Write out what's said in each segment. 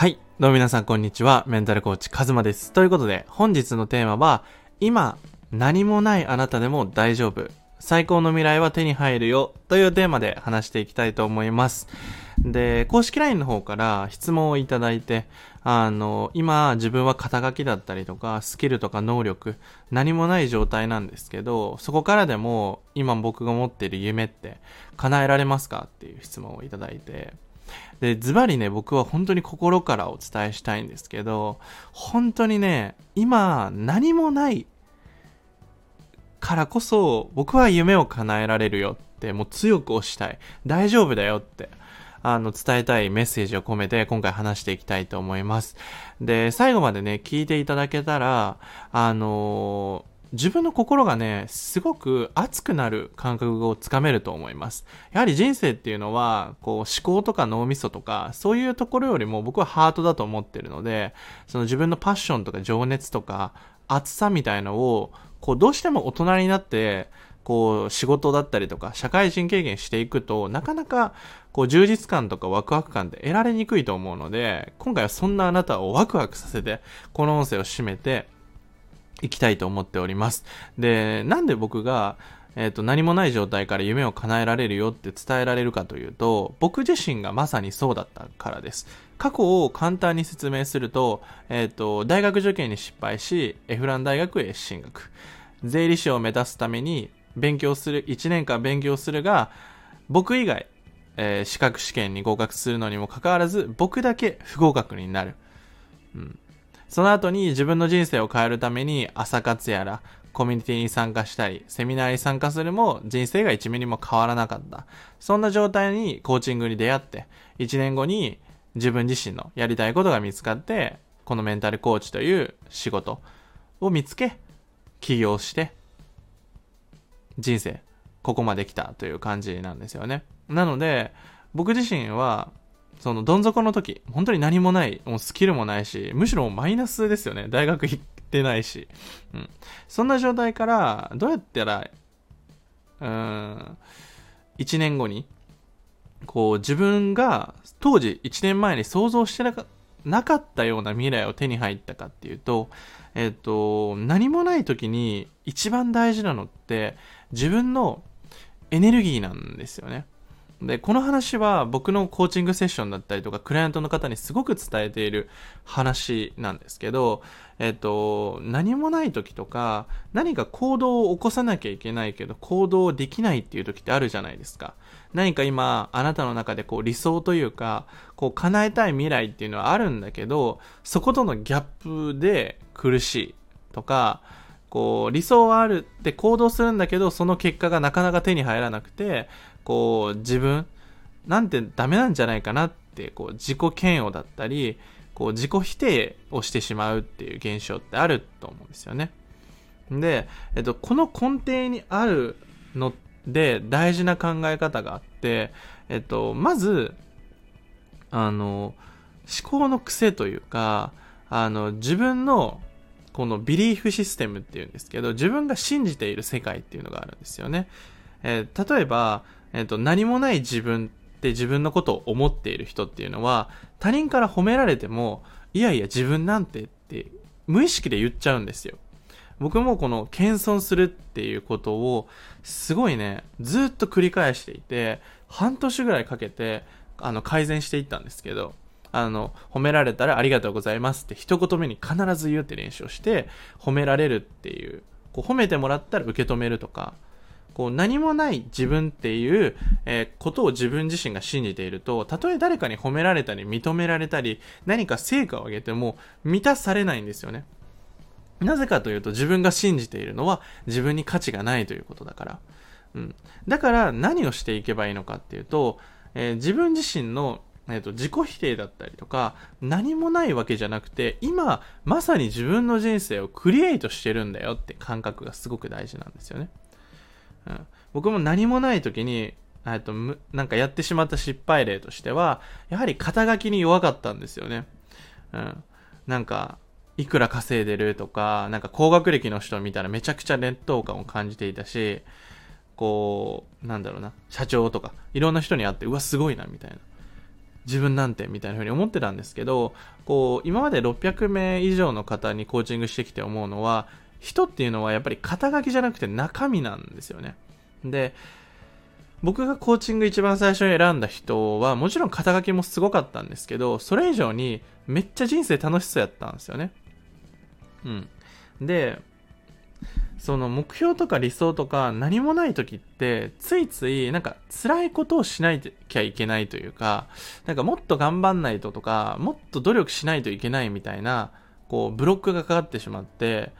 はい。どうも皆さんこんにちは。メンタルコーチカズマです。ということで、本日のテーマは、今、何もないあなたでも大丈夫。最高の未来は手に入るよ。というテーマで話していきたいと思います。で、公式 LINE の方から質問をいただいて、あの、今自分は肩書きだったりとか、スキルとか能力、何もない状態なんですけど、そこからでも今僕が持っている夢って叶えられますか？っていう質問をいただいて、で、ズバリね、僕は本当に心からお伝えしたいんですけど、本当にね、今何もないからこそ、僕は夢を叶えられるよって、もう強く推したい。大丈夫だよって。あの、伝えたいメッセージを込めて今回話していきたいと思います。で、最後までね、聞いていただけたら、あの自分の心がね、すごく熱くなる感覚をつかめると思います。やはり人生っていうのは、こう思考とか脳みそとか、そういうところよりも僕はハートだと思ってるので、その自分のパッションとか情熱とか、熱さみたいのを、こうどうしても大人になって、こう仕事だったりとか社会人経験していくとなかなかこう充実感とかワクワク感って得られにくいと思うので今回はそんなあなたをワクワクさせてこの音声を締めていきたいと思っております。でなんで僕がえー、と何もない状態から夢を叶えられるよって伝えられるかというと僕自身がまさにそうだったからです。過去を簡単に説明すると,、えー、と大学受験に失敗しエフラン大学へ進学。税理士を目指すために勉強する1年間勉強するが僕以外、えー資格試験に合格するのにもかかわらず僕だけ不合格になる、うん、その後に自分の人生を変えるために朝活やらコミュニティに参加したりセミナーに参加するも人生が1ミリも変わらなかった。そんな状態にコーチングに出会って1年後に自分自身のやりたいことが見つかってこのメンタルコーチという仕事を見つけ起業して人生ここまで来たという感じなんですよね。なので僕自身はそのどん底の時本当に何もないもうスキルもないしむしろマイナスですよね。大学行ってないし、うん、そんな状態からどうやったらうん1年後にこう自分が当時1年前に想像してなかなかったような未来を手に入ったかっていうと、えっ、と、何もない時に一番大事なのって自分のエネルギーなんですよね。で、この話は僕のコーチングセッションだったりとか、クライアントの方にすごく伝えている話なんですけど、えっと、何もない時とか、何か行動を起こさなきゃいけないけど、行動できないっていう時ってあるじゃないですか。何か今、あなたの中でこう理想というか、こう叶えたい未来っていうのはあるんだけど、そことのギャップで苦しいとか、こう理想はあるって行動するんだけどその結果がなかなか手に入らなくてこう自分なんてダメなんじゃないかなってこう自己嫌悪だったりこう自己否定をしてしまうっていう現象ってあると思うんですよね。で、えっと、この根底にあるので大事な考え方があって、えっと、まずあの思考の癖というかあの自分のこのビリーフシステムっていうんですけど自分が信じている世界っていうのがあるんですよね、えー例えば、えーと何もない自分って自分のことを思っている人っていうのは他人から褒められてもいやいや自分なんてって無意識で言っちゃうんですよ。僕もこの謙遜するっていうことをすごいねずっと繰り返していて半年ぐらいかけてあの改善していったんですけどあの褒められたらありがとうございますって一言目に必ず言うって練習をして褒められるっていうこう褒めてもらったら受け止めるとかこう何もない自分っていう、えことを自分自身が信じているとたとえ誰かに褒められたり認められたり何か成果を上げても満たされないんですよね。なぜかというと自分が信じているのは自分に価値がないということだから、うん、だから何をしていけばいいのかっていうと、えー自分自身のえーと自己否定だったりとか何もないわけじゃなくて今まさに自分の人生をクリエイトしてるんだよって感覚がすごく大事なんですよね、うん、僕も何もない時にえーとなんかやってしまった失敗例としてはやはり肩書きに弱かったんですよね、うん、なんかいくら稼いでるとかなんか高学歴の人を見たらめちゃくちゃ劣等感を感じていたしこうなんだろうな社長とかいろんな人に会ってうわすごいなみたいな。自分なんてみたいな風に思ってたんですけど、こう、今まで600名以上の方にコーチングしてきて思うのは、人っていうのはやっぱり肩書きじゃなくて中身なんですよね。で、僕がコーチング一番最初に選んだ人は、もちろん肩書きもすごかったんですけど、それ以上にめっちゃ人生楽しそうやったんですよね。うん。で、その目標とか理想とか何もない時ってついついなんか辛いことをしなきゃいけないというかなんかもっと頑張んないととかもっと努力しないといけないみたいなこうブロックがかかってしまって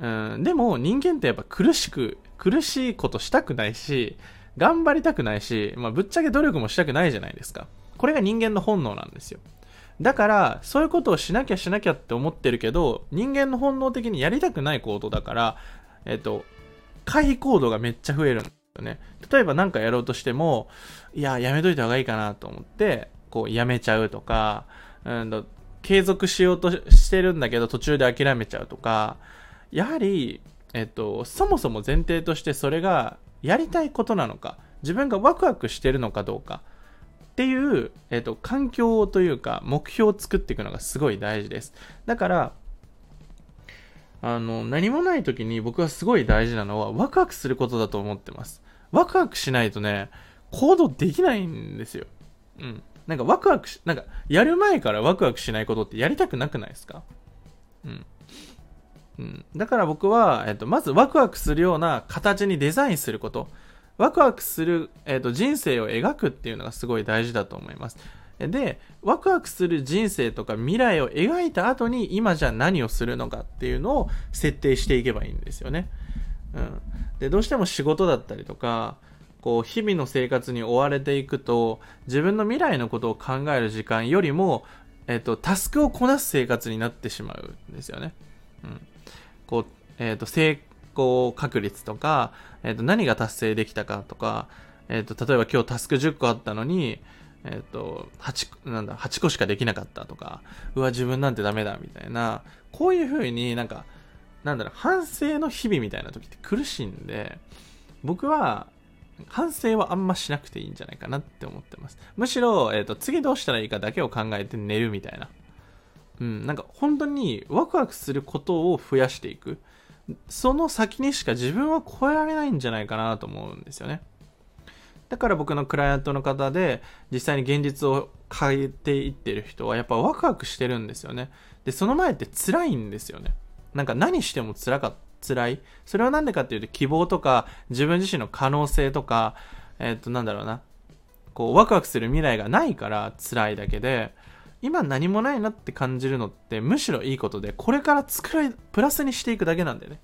うんでも人間ってやっぱ苦しく苦しいことしたくないし頑張りたくないし、まあ、ぶっちゃけ努力もしたくないじゃないですか。これが人間の本能なんですよ。だから、そういうことをしなきゃしなきゃって思ってるけど、人間の本能的にやりたくない行動だから、えっと、回避行動がめっちゃ増えるんですよね。例えば何かやろうとしても、いや、やめといた方がいいかなと思って、こう、やめちゃうとか、うん、継続しようとしてるんだけど途中で諦めちゃうとか、やはり、えっと、そもそも前提としてそれがやりたいことなのか、自分がワクワクしてるのかどうか、っていう、えっ、と、環境というか、目標を作っていくのがすごい大事です。だから、あの、何もない時に僕はすごい大事なのは、ワクワクすることだと思ってます。ワクワクしないとね、行動できないんですよ。うん。なんかワクワクし、なんか、やる前からワクワクしないことってやりたくなくないですか？うん。うん。だから僕は、えっと、まずワクワクするような形にデザインすること。ワクワクする、えーと、人生を描くっていうのがすごい大事だと思います。で、ワクワクする人生とか未来を描いた後に今じゃ何をするのかっていうのを設定していけばいいんですよね。うん。で、どうしても仕事だったりとか、こう、日々の生活に追われていくと、自分の未来のことを考える時間よりも、えっ、と、タスクをこなす生活になってしまうんですよね。うん。こう、えっ、と、成功確率とか、えっ、と、何が達成できたかとか、えっ、と、例えば今日タスク10個あったのに、えっ、ー、と、8、なんだ、8個しかできなかったとか、うわ、自分なんてダメだ、みたいな、こういう風になんか、なんだろう、反省の日々みたいな時って苦しいんで、僕は、反省はあんましなくていいんじゃないかなって思ってます。むしろ、えっ、と、次どうしたらいいかだけを考えて寝るみたいな。うん、なんか本当にワクワクすることを増やしていく。その先にしか自分は超えられないんじゃないかなと思うんですよね。だから僕のクライアントの方で実際に現実を変えていってる人はやっぱワクワクしてるんですよね。で、その前って辛いんですよね。なんか何しても辛かっ。辛い。それは何でかっていうと希望とか自分自身の可能性とか、えっ、となんだろうな。こうワクワクする未来がないから辛いだけで、今何もないなって感じるのってむしろいいことで、これから作る、プラスにしていくだけなんだよね。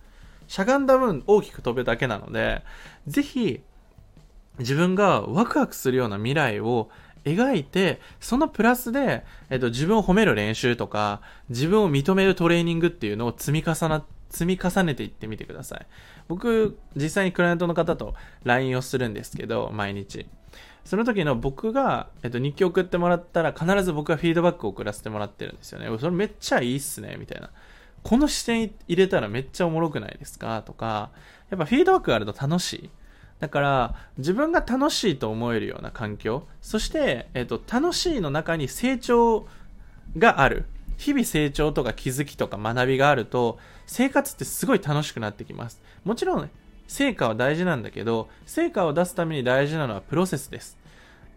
しゃがんだ分大きく飛ぶだけなので、ぜひ自分がワクワクするような未来を描いて、そのプラスで、えっと、自分を褒める練習とか、自分を認めるトレーニングっていうのを積み重な、積み重ねていってみてください。僕、実際にクライアントの方と LINE をするんですけど、毎日。その時の僕が、えっと、日記送ってもらったら必ず僕がフィードバックを送らせてもらってるんですよね。それめっちゃいいっすね、みたいな。この視点入れたらめっちゃおもろくないですか？とか、やっぱフィードバックがあると楽しい。だから、自分が楽しいと思えるような環境、そして、えっと、楽しいの中に成長がある。日々成長とか気づきとか学びがあると、生活ってすごい楽しくなってきます。もちろん、成果は大事なんだけど、成果を出すために大事なのはプロセスです。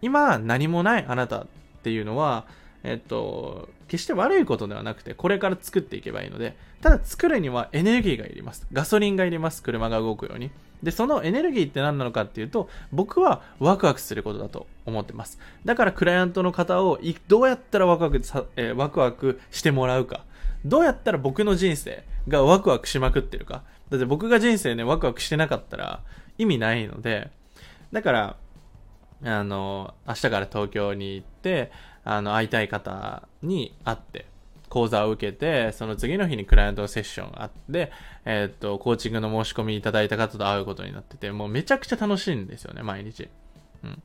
今、何もないあなたっていうのは、えっと、決して悪いことではなくて、これから作っていけばいいので、ただ作るにはエネルギーがいります。ガソリンがいります。車が動くように。で、そのエネルギーって何なのかっていうと、僕はワクワクすることだと思ってます。だからクライアントの方をどうやったらワクワクさ、えー、ワクワクしてもらうか。どうやったら僕の人生がワクワクしまくってるか。だって僕が人生ね、ワクワクしてなかったら意味ないので、だから、あの、明日から東京に行って、あの、会いたい方に会って、講座を受けて、その次の日にクライアントのセッションがあって、えー、っと、コーチングの申し込みいただいた方と会うことになってて、もうめちゃくちゃ楽しいんですよね、毎日。うん。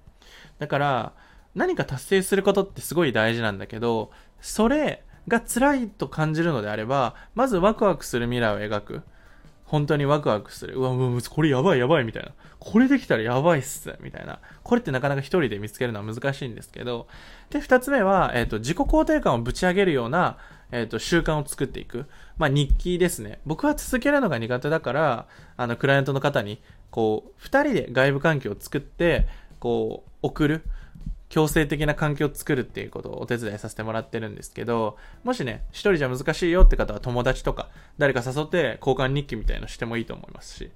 だから、何か達成することってすごい大事なんだけど、それが辛いと感じるのであれば、まずワクワクする未来を描く。本当にワクワクする。うわ、もうこれやばいやばいみたいな。これできたらやばいっす。みたいな。これってなかなか一人で見つけるのは難しいんですけど。で、二つ目は、えっ、ー、と、自己肯定感をぶち上げるような、えっ、ー、と、習慣を作っていく。まあ、日記ですね。僕は続けるのが苦手だから、あの、クライアントの方に、こう、二人で外部環境を作って、こう、送る。強制的な環境を作るっていうことをお手伝いさせてもらってるんですけど、もしね、一人じゃ難しいよって方は友達とか、誰か誘って交換日記みたいのしてもいいと思いますし。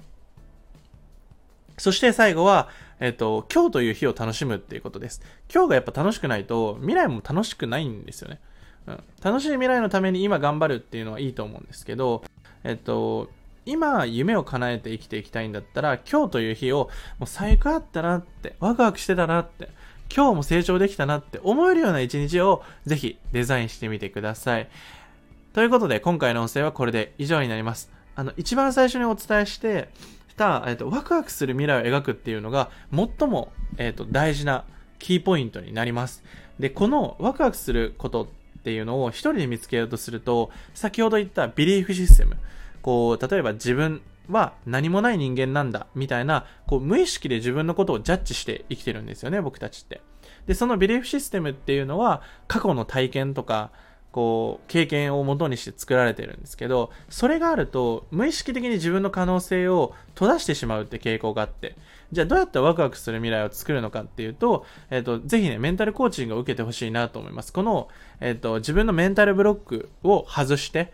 そして最後は、えっ、と、今日という日を楽しむっていうことです。今日がやっぱ楽しくないと、未来も楽しくないんですよね。うん。楽しい未来のために今頑張るっていうのはいいと思うんですけど、えっ、と、今夢を叶えて生きていきたいんだったら、今日という日をもう最高だったなって、ワクワクしてたなって、今日も成長できたなって思えるような一日をぜひデザインしてみてください。ということで、今回の音声はこれで以上になります。あの、一番最初にお伝えして、た、えっ、と、ワクワクする未来を描くっていうのが、最も、えっ、と、大事なキーポイントになります。で、このワクワクすることっていうのを一人で見つけようとすると、先ほど言ったビリーフシステム。こう、例えば自分は何もない人間なんだ、みたいな、こう、無意識で自分のことをジャッジして生きてるんですよね、僕たちって。で、そのビリーフシステムっていうのは、過去の体験とか、こう、経験を元にして作られてるんですけど、それがあると、無意識的に自分の可能性を閉ざしてしまうって傾向があって、じゃあどうやってワクワクする未来を作るのかっていうと、えっ、と、ぜひね、メンタルコーチングを受けてほしいなと思います。この、えっ、と、自分のメンタルブロックを外して、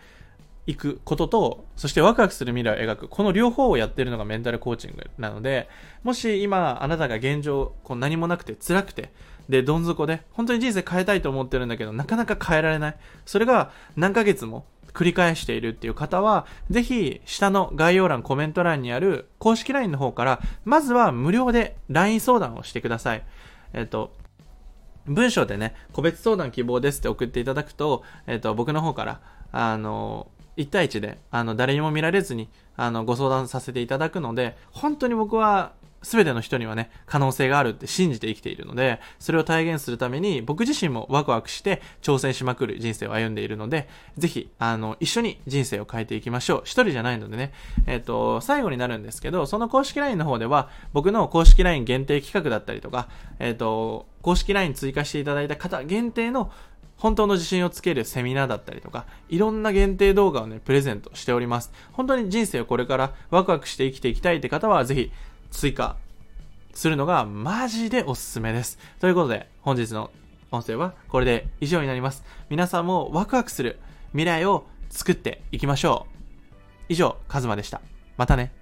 いくことと、そしてワクワクする未来を描く。この両方をやってるのがメンタルコーチングなので、もし今あなたが現状こう何もなくて辛くて、で、どん底で、本当に人生変えたいと思ってるんだけど、なかなか変えられない。それが何ヶ月も繰り返しているっていう方は、ぜひ下の概要欄、コメント欄にある公式 LINE の方から、まずは無料で LINE 相談をしてください。えっと、文章でね、個別相談希望ですって送っていただくと、えっと、僕の方から、あの、1対1で、あの、誰にも見られずに、あの、ご相談させていただくので、本当に僕は、すべての人にはね、可能性があるって信じて生きているので、それを体現するために、僕自身もワクワクして挑戦しまくる人生を歩んでいるので、ぜひ、あの、一緒に人生を変えていきましょう。一人じゃないのでね、えっ、ー、と、最後になるんですけど、その公式 LINE の方では、僕の公式 LINE 限定企画だったりとか、えっ、ー、と、公式 LINE 追加していただいた方限定の本当の自信をつけるセミナーだったりとか、いろんな限定動画をね、プレゼントしております。本当に人生をこれからワクワクして生きていきたいって方は、ぜひ追加するのがマジでおすすめです。ということで、本日の音声はこれで以上になります。皆さんもワクワクする未来を作っていきましょう。以上、カズマでした。またね。